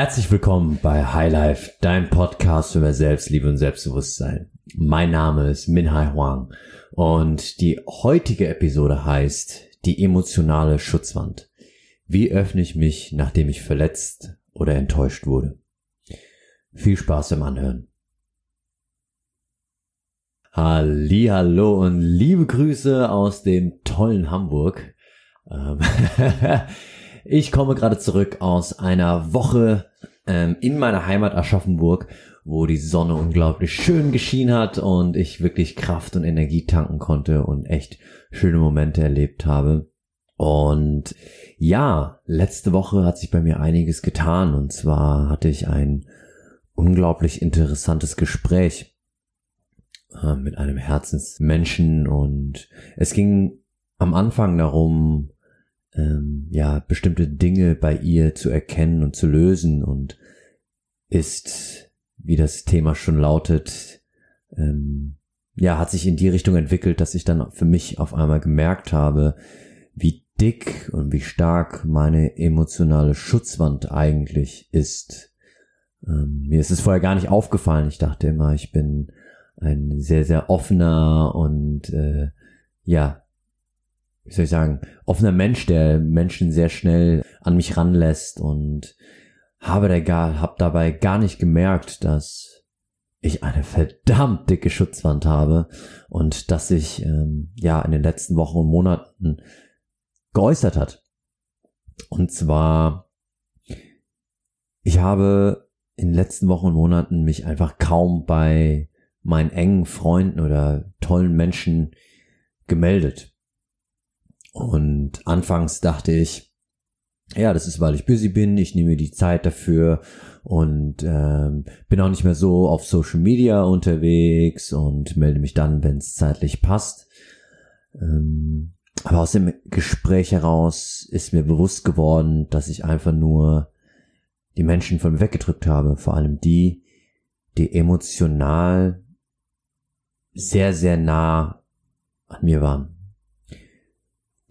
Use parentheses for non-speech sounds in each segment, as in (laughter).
Herzlich willkommen bei Highlife, dein Podcast über Selbstliebe und Selbstbewusstsein. Mein Name ist Minhai Huang und die heutige Episode heißt die emotionale Schutzwand. Wie öffne ich mich, nachdem ich verletzt oder enttäuscht wurde? Viel Spaß beim Anhören. Hallo und liebe Grüße aus dem tollen Hamburg. (laughs) Ich komme gerade zurück aus einer Woche ähm, in meiner Heimat Aschaffenburg, wo die Sonne unglaublich schön geschienen hat und ich wirklich Kraft und Energie tanken konnte und echt schöne Momente erlebt habe. Und ja, letzte Woche hat sich bei mir einiges getan und zwar hatte ich ein unglaublich interessantes Gespräch äh, mit einem Herzensmenschen und es ging am Anfang darum, ähm, ja bestimmte Dinge bei ihr zu erkennen und zu lösen und ist, wie das Thema schon lautet, ähm, ja, hat sich in die Richtung entwickelt, dass ich dann für mich auf einmal gemerkt habe, wie dick und wie stark meine emotionale Schutzwand eigentlich ist. Ähm, mir ist es vorher gar nicht aufgefallen. Ich dachte immer, ich bin ein sehr, sehr offener und äh, ja, wie soll ich sagen, offener Mensch, der Menschen sehr schnell an mich ranlässt und habe da gar, hab dabei gar nicht gemerkt, dass ich eine verdammt dicke Schutzwand habe und dass sich ähm, ja in den letzten Wochen und Monaten geäußert hat. Und zwar, ich habe in den letzten Wochen und Monaten mich einfach kaum bei meinen engen Freunden oder tollen Menschen gemeldet. Und anfangs dachte ich, ja, das ist, weil ich busy bin, ich nehme die Zeit dafür und ähm, bin auch nicht mehr so auf Social Media unterwegs und melde mich dann, wenn es zeitlich passt. Ähm, aber aus dem Gespräch heraus ist mir bewusst geworden, dass ich einfach nur die Menschen von mir weggedrückt habe, vor allem die, die emotional sehr, sehr nah an mir waren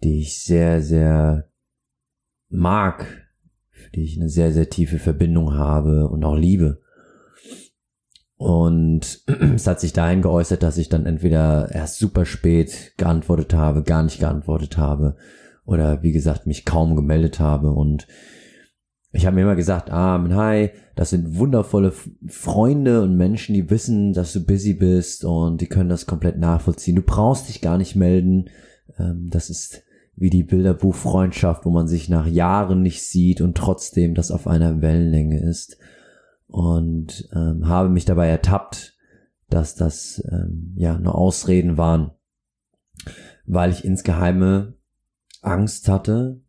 die ich sehr, sehr mag, für die ich eine sehr, sehr tiefe Verbindung habe und auch liebe. Und (clears throat) es hat sich dahin geäußert, dass ich dann entweder erst super spät geantwortet habe, gar nicht geantwortet habe oder wie gesagt mich kaum gemeldet habe und ich habe mir immer gesagt, ah, hi, das sind wundervolle Freunde und Menschen, die wissen, dass du busy bist und die können das komplett nachvollziehen. Du brauchst dich gar nicht melden. Ähm, das ist wie die Bilderbuchfreundschaft, wo man sich nach Jahren nicht sieht und trotzdem das auf einer Wellenlänge ist. Und ähm, habe mich dabei ertappt, dass das ähm, ja nur Ausreden waren, weil ich insgeheime Angst hatte,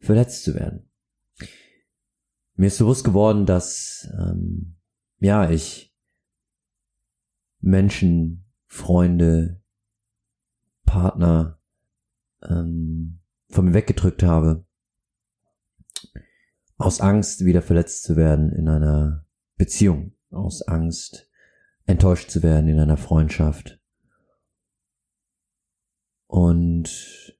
verletzt zu werden. Mir ist bewusst geworden, dass ähm, ja ich Menschen, Freunde, Partner, ähm, von mir weggedrückt habe. Aus Angst, wieder verletzt zu werden in einer Beziehung. Aus Angst, enttäuscht zu werden in einer Freundschaft. Und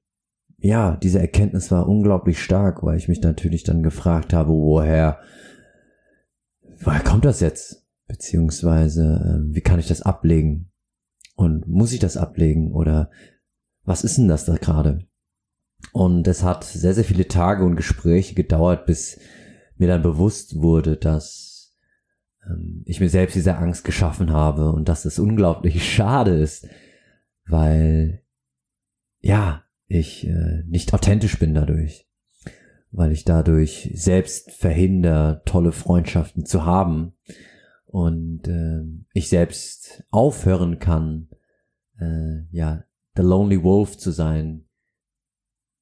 ja, diese Erkenntnis war unglaublich stark, weil ich mich natürlich dann gefragt habe, woher, woher kommt das jetzt? Beziehungsweise, äh, wie kann ich das ablegen? Und muss ich das ablegen? Oder was ist denn das da gerade? Und es hat sehr, sehr viele Tage und Gespräche gedauert, bis mir dann bewusst wurde, dass ähm, ich mir selbst diese Angst geschaffen habe und dass es unglaublich (laughs) schade ist, weil ja, ich äh, nicht authentisch bin dadurch, weil ich dadurch selbst verhindere, tolle Freundschaften zu haben und äh, ich selbst aufhören kann, äh, ja, The Lonely Wolf zu sein,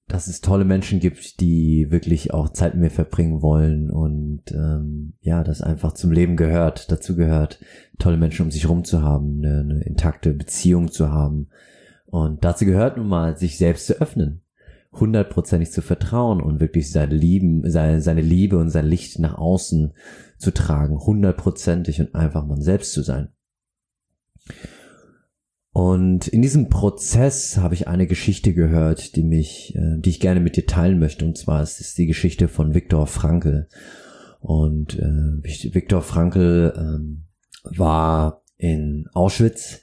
dass es tolle Menschen gibt, die wirklich auch Zeit mit mir verbringen wollen und ähm, ja, das einfach zum Leben gehört, dazu gehört, tolle Menschen um sich rum zu haben, eine, eine intakte Beziehung zu haben. Und dazu gehört nun mal, sich selbst zu öffnen, hundertprozentig zu vertrauen und wirklich seine Lieben, seine, seine Liebe und sein Licht nach außen zu tragen, hundertprozentig und einfach man selbst zu sein. Und in diesem Prozess habe ich eine Geschichte gehört, die mich, äh, die ich gerne mit dir teilen möchte. Und zwar ist es die Geschichte von Viktor Frankl. Und äh, Viktor Frankl ähm, war in Auschwitz,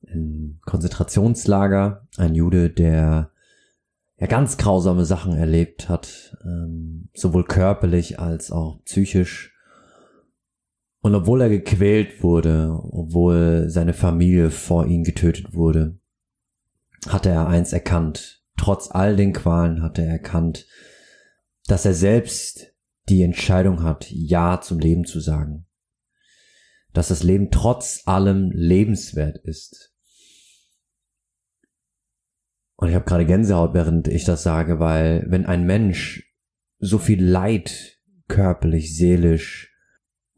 in Konzentrationslager, ein Jude, der ja ganz grausame Sachen erlebt hat, ähm, sowohl körperlich als auch psychisch. Und obwohl er gequält wurde, obwohl seine Familie vor ihm getötet wurde, hatte er eins erkannt. Trotz all den Qualen hatte er erkannt, dass er selbst die Entscheidung hat, Ja zum Leben zu sagen. Dass das Leben trotz allem lebenswert ist. Und ich habe gerade Gänsehaut, während ich das sage, weil wenn ein Mensch so viel Leid körperlich, seelisch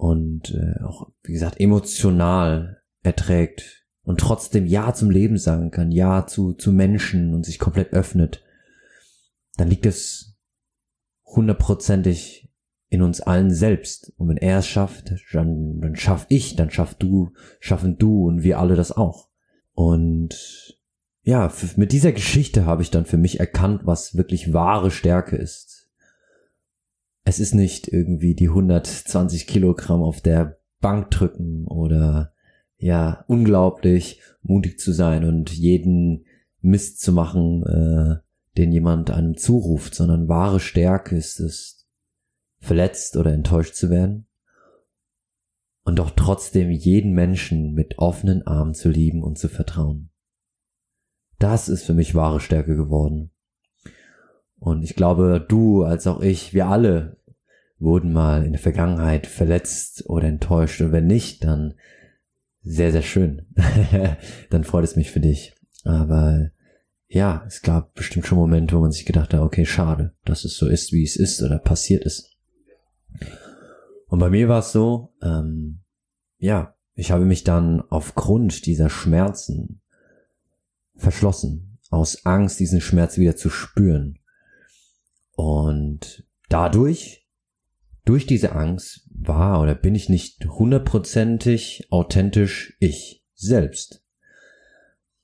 und äh, auch, wie gesagt, emotional erträgt und trotzdem Ja zum Leben sagen kann, Ja zu, zu Menschen und sich komplett öffnet, dann liegt es hundertprozentig in uns allen selbst. Und wenn er es schafft, dann, dann schaff ich, dann schaff du, schaffen du und wir alle das auch. Und ja, mit dieser Geschichte habe ich dann für mich erkannt, was wirklich wahre Stärke ist. Es ist nicht irgendwie die 120 Kilogramm auf der Bank drücken oder ja, unglaublich mutig zu sein und jeden Mist zu machen, äh, den jemand einem zuruft, sondern wahre Stärke ist es, verletzt oder enttäuscht zu werden und doch trotzdem jeden Menschen mit offenen Armen zu lieben und zu vertrauen. Das ist für mich wahre Stärke geworden. Und ich glaube, du als auch ich, wir alle wurden mal in der Vergangenheit verletzt oder enttäuscht. Und wenn nicht, dann sehr, sehr schön. (laughs) dann freut es mich für dich. Aber ja, es gab bestimmt schon Momente, wo man sich gedacht hat, okay, schade, dass es so ist, wie es ist oder passiert ist. Und bei mir war es so, ähm, ja, ich habe mich dann aufgrund dieser Schmerzen verschlossen, aus Angst, diesen Schmerz wieder zu spüren. Und dadurch, durch diese Angst, war oder bin ich nicht hundertprozentig authentisch ich selbst.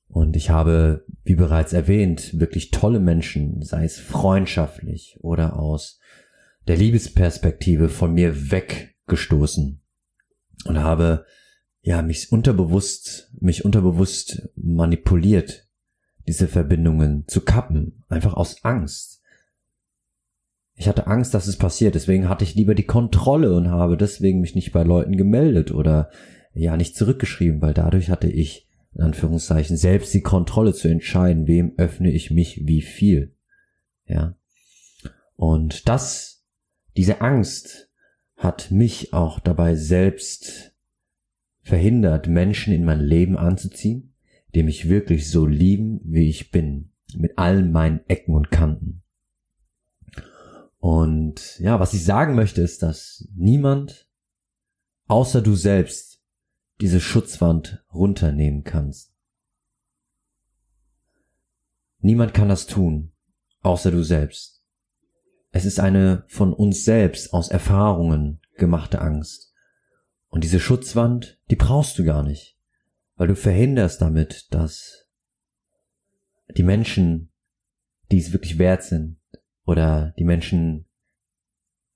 Und ich habe, wie bereits erwähnt, wirklich tolle Menschen, sei es freundschaftlich oder aus der Liebesperspektive von mir weggestoßen und habe ja mich unterbewusst, mich unterbewusst manipuliert diese Verbindungen zu kappen, einfach aus Angst. Ich hatte Angst, dass es passiert, deswegen hatte ich lieber die Kontrolle und habe deswegen mich nicht bei Leuten gemeldet oder ja nicht zurückgeschrieben, weil dadurch hatte ich in Anführungszeichen selbst die Kontrolle zu entscheiden, wem öffne ich mich wie viel. Ja. Und das, diese Angst hat mich auch dabei selbst verhindert, Menschen in mein Leben anzuziehen, die mich wirklich so lieben, wie ich bin, mit allen meinen Ecken und Kanten. Und ja, was ich sagen möchte, ist, dass niemand außer du selbst diese Schutzwand runternehmen kannst. Niemand kann das tun, außer du selbst. Es ist eine von uns selbst aus Erfahrungen gemachte Angst. Und diese Schutzwand, die brauchst du gar nicht weil du verhinderst damit, dass die Menschen, die es wirklich wert sind, oder die Menschen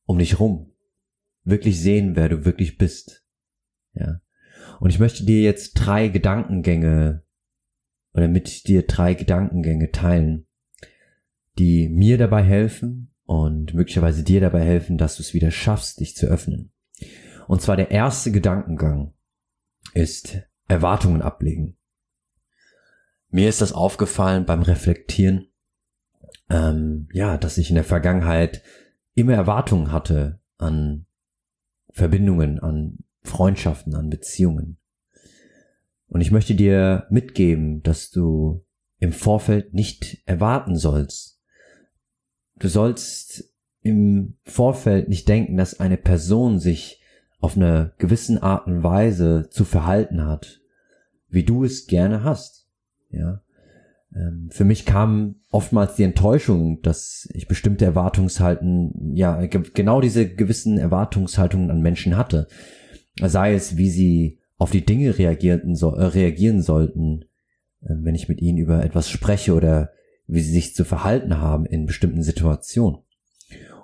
um dich rum, wirklich sehen, wer du wirklich bist. Ja. Und ich möchte dir jetzt drei Gedankengänge oder mit dir drei Gedankengänge teilen, die mir dabei helfen und möglicherweise dir dabei helfen, dass du es wieder schaffst, dich zu öffnen. Und zwar der erste Gedankengang ist, Erwartungen ablegen. Mir ist das aufgefallen beim Reflektieren, ähm, ja, dass ich in der Vergangenheit immer Erwartungen hatte an Verbindungen, an Freundschaften, an Beziehungen. Und ich möchte dir mitgeben, dass du im Vorfeld nicht erwarten sollst. Du sollst im Vorfeld nicht denken, dass eine Person sich auf eine gewissen Art und Weise zu verhalten hat, wie du es gerne hast. Ja. Ähm, für mich kam oftmals die Enttäuschung, dass ich bestimmte Erwartungshalten, ja, genau diese gewissen Erwartungshaltungen an Menschen hatte. Sei es, wie sie auf die Dinge reagieren, so, äh, reagieren sollten, äh, wenn ich mit ihnen über etwas spreche oder wie sie sich zu verhalten haben in bestimmten Situationen.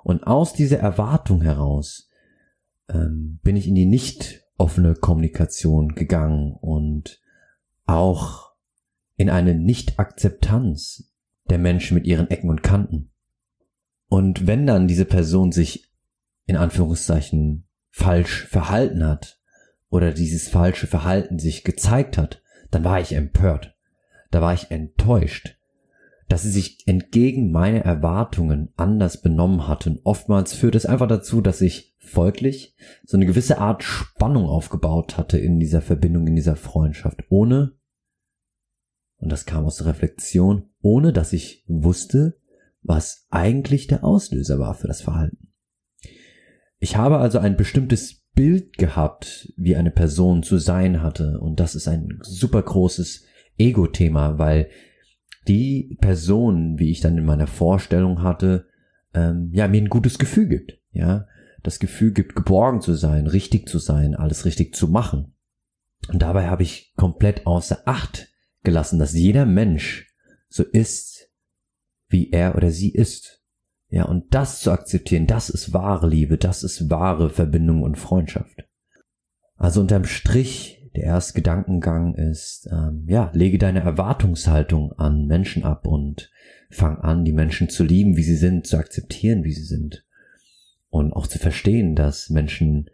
Und aus dieser Erwartung heraus ähm, bin ich in die nicht offene Kommunikation gegangen und auch in eine Nicht-Akzeptanz der Menschen mit ihren Ecken und Kanten. Und wenn dann diese Person sich in Anführungszeichen falsch verhalten hat oder dieses falsche Verhalten sich gezeigt hat, dann war ich empört. Da war ich enttäuscht, dass sie sich entgegen meiner Erwartungen anders benommen hatten. Oftmals führt es einfach dazu, dass ich folglich so eine gewisse Art Spannung aufgebaut hatte in dieser Verbindung, in dieser Freundschaft, ohne, und das kam aus der Reflexion, ohne dass ich wusste, was eigentlich der Auslöser war für das Verhalten. Ich habe also ein bestimmtes Bild gehabt, wie eine Person zu sein hatte, und das ist ein super großes Ego-Thema, weil die Person, wie ich dann in meiner Vorstellung hatte, ähm, ja, mir ein gutes Gefühl gibt, ja, das Gefühl gibt, geborgen zu sein, richtig zu sein, alles richtig zu machen. Und dabei habe ich komplett außer Acht gelassen, dass jeder Mensch so ist, wie er oder sie ist. Ja, und das zu akzeptieren, das ist wahre Liebe, das ist wahre Verbindung und Freundschaft. Also unterm Strich der erste Gedankengang ist, ähm, ja, lege deine Erwartungshaltung an Menschen ab und fang an, die Menschen zu lieben, wie sie sind, zu akzeptieren, wie sie sind. Und auch zu verstehen, dass Menschen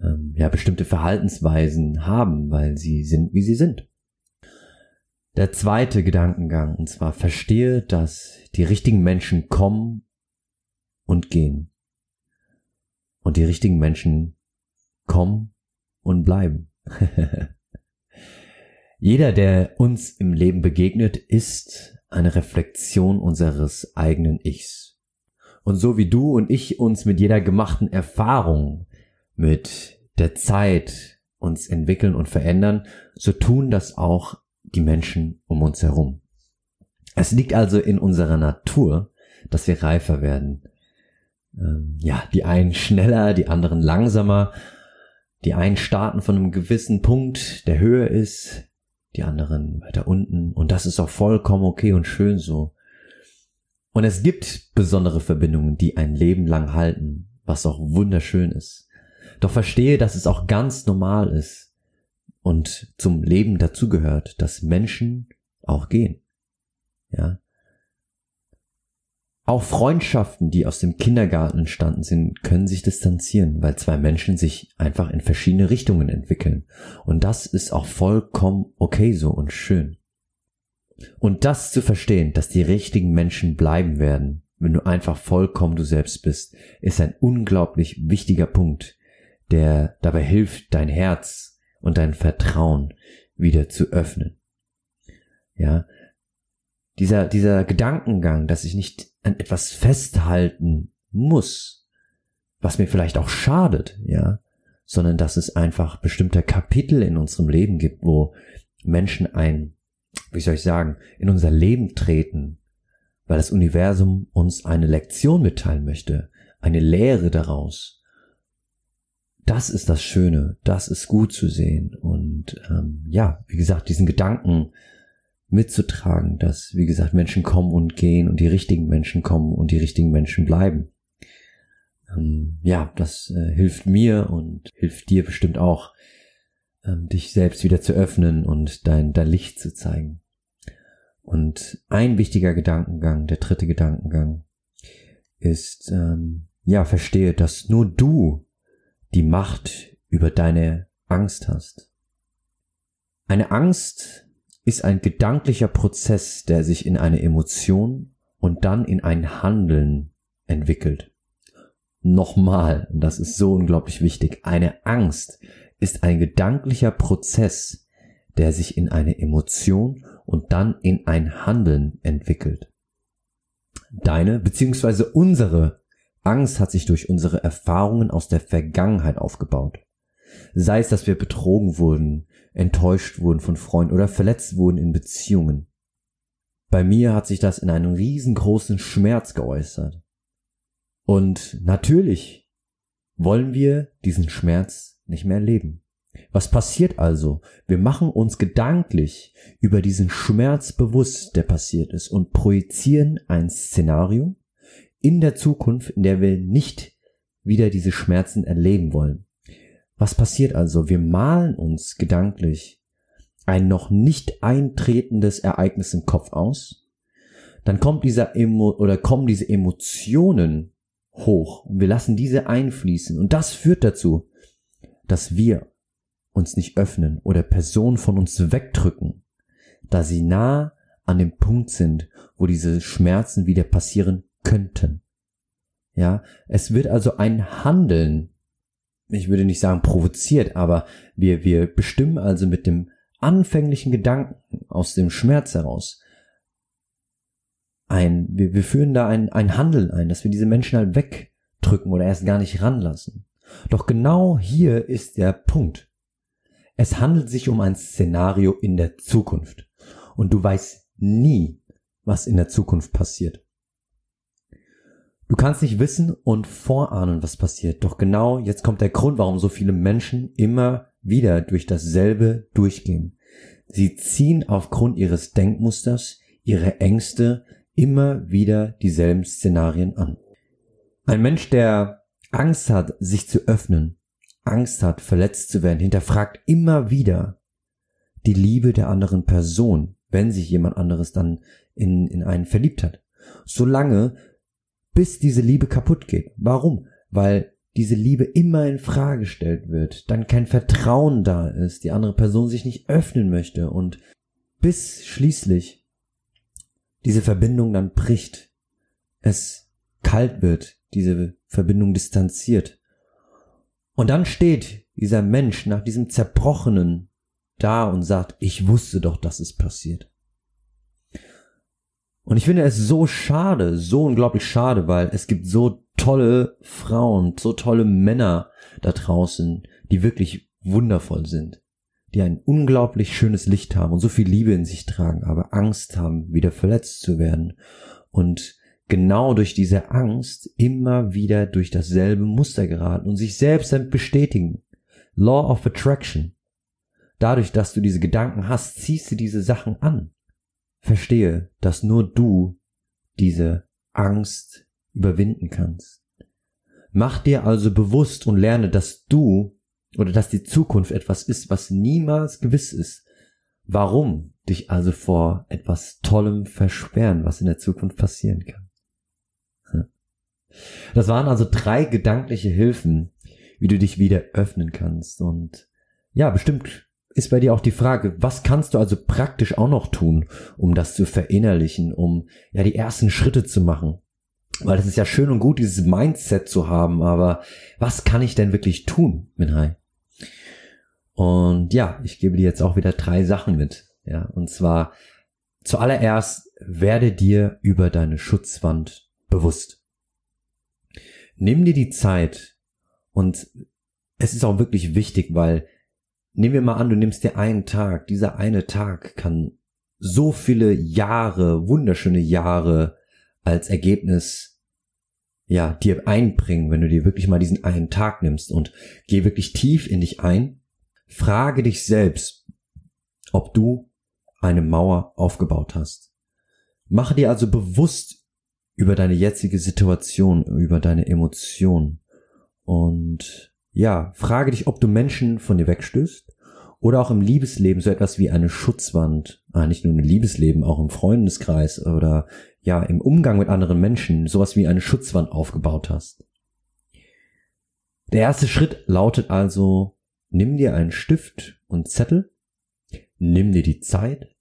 ähm, ja bestimmte Verhaltensweisen haben, weil sie sind, wie sie sind. Der zweite Gedankengang, und zwar verstehe, dass die richtigen Menschen kommen und gehen. Und die richtigen Menschen kommen und bleiben. (laughs) Jeder, der uns im Leben begegnet, ist eine Reflexion unseres eigenen Ichs. Und so wie du und ich uns mit jeder gemachten Erfahrung, mit der Zeit uns entwickeln und verändern, so tun das auch die Menschen um uns herum. Es liegt also in unserer Natur, dass wir reifer werden. Ähm, ja, die einen schneller, die anderen langsamer, die einen starten von einem gewissen Punkt, der höher ist, die anderen weiter unten. Und das ist auch vollkommen okay und schön so. Und es gibt besondere Verbindungen, die ein Leben lang halten, was auch wunderschön ist. Doch verstehe, dass es auch ganz normal ist und zum Leben dazugehört, dass Menschen auch gehen. Ja. Auch Freundschaften, die aus dem Kindergarten entstanden sind, können sich distanzieren, weil zwei Menschen sich einfach in verschiedene Richtungen entwickeln. Und das ist auch vollkommen okay so und schön. Und das zu verstehen, dass die richtigen Menschen bleiben werden, wenn du einfach vollkommen du selbst bist, ist ein unglaublich wichtiger Punkt, der dabei hilft, dein Herz und dein Vertrauen wieder zu öffnen. Ja, dieser, dieser Gedankengang, dass ich nicht an etwas festhalten muss, was mir vielleicht auch schadet, ja, sondern dass es einfach bestimmte Kapitel in unserem Leben gibt, wo Menschen ein, wie soll ich sagen, in unser Leben treten, weil das Universum uns eine Lektion mitteilen möchte, eine Lehre daraus. Das ist das Schöne, das ist gut zu sehen und ähm, ja, wie gesagt, diesen Gedanken mitzutragen, dass, wie gesagt, Menschen kommen und gehen und die richtigen Menschen kommen und die richtigen Menschen bleiben. Ähm, ja, das äh, hilft mir und hilft dir bestimmt auch, ähm, dich selbst wieder zu öffnen und dein, dein Licht zu zeigen. Und ein wichtiger Gedankengang, der dritte Gedankengang, ist, ähm, ja, verstehe, dass nur du die Macht über deine Angst hast. Eine Angst ist ein gedanklicher Prozess, der sich in eine Emotion und dann in ein Handeln entwickelt. Nochmal, das ist so unglaublich wichtig, eine Angst ist ein gedanklicher Prozess, der sich in eine Emotion und dann in ein Handeln entwickelt. Deine bzw. unsere Angst hat sich durch unsere Erfahrungen aus der Vergangenheit aufgebaut. Sei es, dass wir betrogen wurden, enttäuscht wurden von Freunden oder verletzt wurden in Beziehungen. Bei mir hat sich das in einem riesengroßen Schmerz geäußert. Und natürlich wollen wir diesen Schmerz nicht mehr erleben. Was passiert also? Wir machen uns gedanklich über diesen Schmerz bewusst, der passiert ist, und projizieren ein Szenario in der Zukunft, in der wir nicht wieder diese Schmerzen erleben wollen. Was passiert also? Wir malen uns gedanklich ein noch nicht eintretendes Ereignis im Kopf aus. Dann kommt dieser Emo oder kommen diese Emotionen hoch und wir lassen diese einfließen und das führt dazu, dass wir uns nicht öffnen oder Personen von uns wegdrücken, da sie nah an dem Punkt sind, wo diese Schmerzen wieder passieren könnten. Ja, es wird also ein Handeln, ich würde nicht sagen provoziert, aber wir, wir bestimmen also mit dem anfänglichen Gedanken aus dem Schmerz heraus ein, wir, wir führen da ein, ein Handeln ein, dass wir diese Menschen halt wegdrücken oder erst gar nicht ranlassen. Doch genau hier ist der Punkt. Es handelt sich um ein Szenario in der Zukunft. Und du weißt nie, was in der Zukunft passiert. Du kannst nicht wissen und vorahnen, was passiert. Doch genau jetzt kommt der Grund, warum so viele Menschen immer wieder durch dasselbe durchgehen. Sie ziehen aufgrund ihres Denkmusters, ihre Ängste immer wieder dieselben Szenarien an. Ein Mensch, der Angst hat, sich zu öffnen, Angst hat, verletzt zu werden, hinterfragt immer wieder die Liebe der anderen Person, wenn sich jemand anderes dann in, in einen verliebt hat. Solange, bis diese Liebe kaputt geht. Warum? Weil diese Liebe immer in Frage gestellt wird, dann kein Vertrauen da ist, die andere Person sich nicht öffnen möchte und bis schließlich diese Verbindung dann bricht, es kalt wird, diese Verbindung distanziert. Und dann steht dieser Mensch nach diesem Zerbrochenen da und sagt, ich wusste doch, dass es passiert. Und ich finde es so schade, so unglaublich schade, weil es gibt so tolle Frauen, so tolle Männer da draußen, die wirklich wundervoll sind, die ein unglaublich schönes Licht haben und so viel Liebe in sich tragen, aber Angst haben, wieder verletzt zu werden und genau durch diese Angst immer wieder durch dasselbe Muster geraten und sich selbst dann bestätigen. Law of Attraction. Dadurch, dass du diese Gedanken hast, ziehst du diese Sachen an. Verstehe, dass nur du diese Angst überwinden kannst. Mach dir also bewusst und lerne, dass du oder dass die Zukunft etwas ist, was niemals gewiss ist. Warum dich also vor etwas Tollem versperren, was in der Zukunft passieren kann? Hm. Das waren also drei gedankliche Hilfen, wie du dich wieder öffnen kannst. Und ja, bestimmt ist bei dir auch die Frage, was kannst du also praktisch auch noch tun, um das zu verinnerlichen, um ja die ersten Schritte zu machen? Weil es ist ja schön und gut, dieses Mindset zu haben, aber was kann ich denn wirklich tun, Minhai? Und ja, ich gebe dir jetzt auch wieder drei Sachen mit. Ja, und zwar zuallererst werde dir über deine Schutzwand bewusst. Nimm dir die Zeit und es ist auch wirklich wichtig, weil nehmen wir mal an, du nimmst dir einen Tag. Dieser eine Tag kann so viele Jahre, wunderschöne Jahre als Ergebnis ja, dir einbringen, wenn du dir wirklich mal diesen einen Tag nimmst und geh wirklich tief in dich ein. Frage dich selbst, ob du eine Mauer aufgebaut hast. Mache dir also bewusst über deine jetzige Situation, über deine Emotionen und ja, frage dich, ob du Menschen von dir wegstößt oder auch im Liebesleben so etwas wie eine Schutzwand, ah, nicht nur im Liebesleben, auch im Freundeskreis oder ja, im Umgang mit anderen Menschen sowas wie eine Schutzwand aufgebaut hast. Der erste Schritt lautet also, nimm dir einen Stift und Zettel, nimm dir die Zeit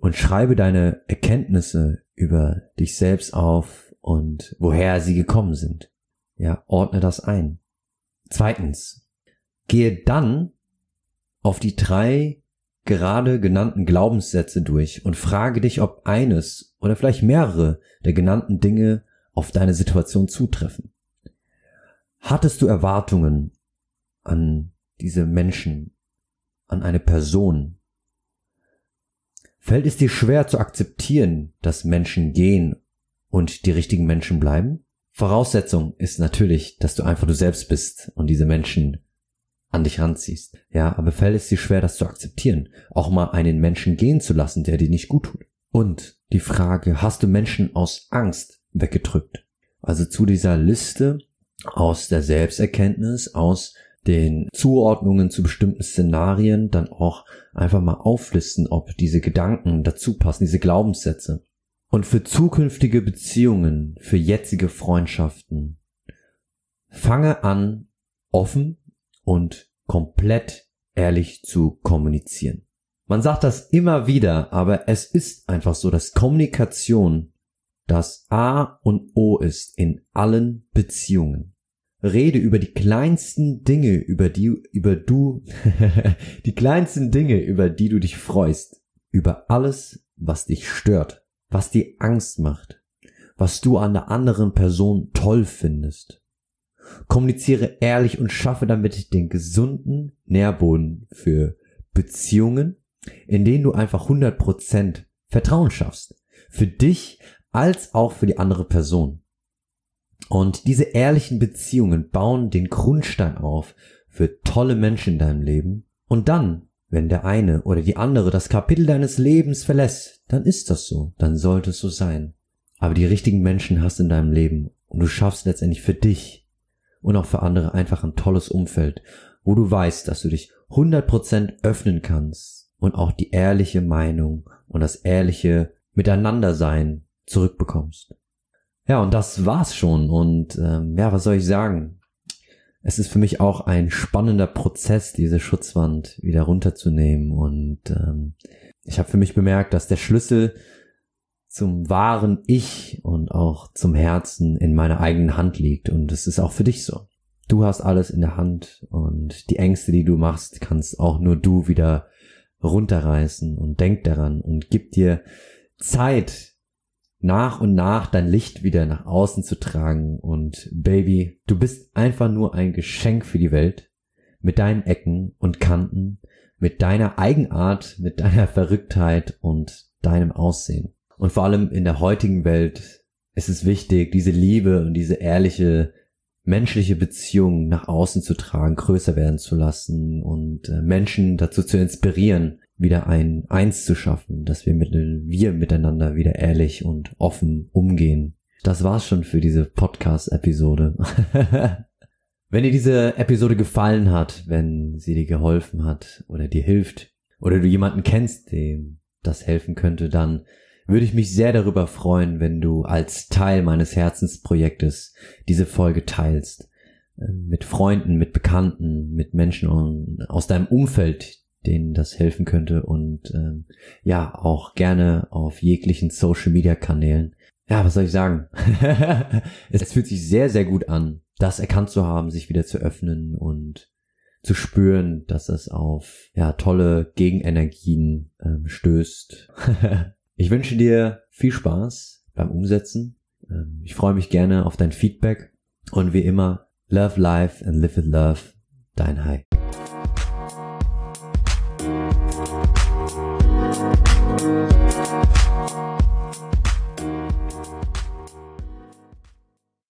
und schreibe deine Erkenntnisse über dich selbst auf und woher sie gekommen sind. Ja, ordne das ein. Zweitens, gehe dann auf die drei gerade genannten Glaubenssätze durch und frage dich, ob eines oder vielleicht mehrere der genannten Dinge auf deine Situation zutreffen. Hattest du Erwartungen an diese Menschen, an eine Person? Fällt es dir schwer zu akzeptieren, dass Menschen gehen und die richtigen Menschen bleiben? Voraussetzung ist natürlich, dass du einfach du selbst bist und diese Menschen an dich ranziehst. Ja, aber fällt es dir schwer, das zu akzeptieren, auch mal einen Menschen gehen zu lassen, der dir nicht gut tut. Und die Frage, hast du Menschen aus Angst weggedrückt? Also zu dieser Liste aus der Selbsterkenntnis, aus den Zuordnungen zu bestimmten Szenarien dann auch einfach mal auflisten, ob diese Gedanken dazu passen, diese Glaubenssätze. Und für zukünftige Beziehungen, für jetzige Freundschaften, fange an, offen und komplett ehrlich zu kommunizieren. Man sagt das immer wieder, aber es ist einfach so, dass Kommunikation das A und O ist in allen Beziehungen. Rede über die kleinsten Dinge, über die, über du, (laughs) die kleinsten Dinge, über die du dich freust, über alles, was dich stört, was dir Angst macht, was du an der anderen Person toll findest. Kommuniziere ehrlich und schaffe damit den gesunden Nährboden für Beziehungen, in denen du einfach 100% Vertrauen schaffst. Für dich als auch für die andere Person. Und diese ehrlichen Beziehungen bauen den Grundstein auf für tolle Menschen in deinem Leben. Und dann, wenn der eine oder die andere das Kapitel deines Lebens verlässt, dann ist das so, dann sollte es so sein. Aber die richtigen Menschen hast in deinem Leben und du schaffst letztendlich für dich und auch für andere einfach ein tolles Umfeld, wo du weißt, dass du dich 100% öffnen kannst und auch die ehrliche Meinung und das ehrliche Miteinandersein zurückbekommst. Ja, und das war's schon. Und ähm, ja, was soll ich sagen? Es ist für mich auch ein spannender Prozess, diese Schutzwand wieder runterzunehmen. Und ähm, ich habe für mich bemerkt, dass der Schlüssel zum wahren Ich und auch zum Herzen in meiner eigenen Hand liegt. Und es ist auch für dich so. Du hast alles in der Hand und die Ängste, die du machst, kannst auch nur du wieder runterreißen und denk daran und gib dir Zeit, nach und nach dein Licht wieder nach außen zu tragen. Und Baby, du bist einfach nur ein Geschenk für die Welt. Mit deinen Ecken und Kanten, mit deiner Eigenart, mit deiner Verrücktheit und deinem Aussehen. Und vor allem in der heutigen Welt ist es wichtig, diese Liebe und diese ehrliche menschliche Beziehung nach außen zu tragen, größer werden zu lassen und äh, Menschen dazu zu inspirieren, wieder ein Eins zu schaffen, dass wir, mit, wir miteinander wieder ehrlich und offen umgehen. Das war's schon für diese Podcast-Episode. (laughs) wenn dir diese Episode gefallen hat, wenn sie dir geholfen hat oder dir hilft oder du jemanden kennst, dem das helfen könnte, dann würde ich mich sehr darüber freuen, wenn du als Teil meines Herzensprojektes diese Folge teilst. Ähm, mit Freunden, mit Bekannten, mit Menschen aus deinem Umfeld, denen das helfen könnte und ähm, ja, auch gerne auf jeglichen Social Media Kanälen. Ja, was soll ich sagen? (laughs) es fühlt sich sehr, sehr gut an, das erkannt zu haben, sich wieder zu öffnen und zu spüren, dass es auf ja tolle Gegenenergien ähm, stößt. (laughs) ich wünsche dir viel Spaß beim Umsetzen. Ähm, ich freue mich gerne auf dein Feedback und wie immer, love life and live with love. Dein High.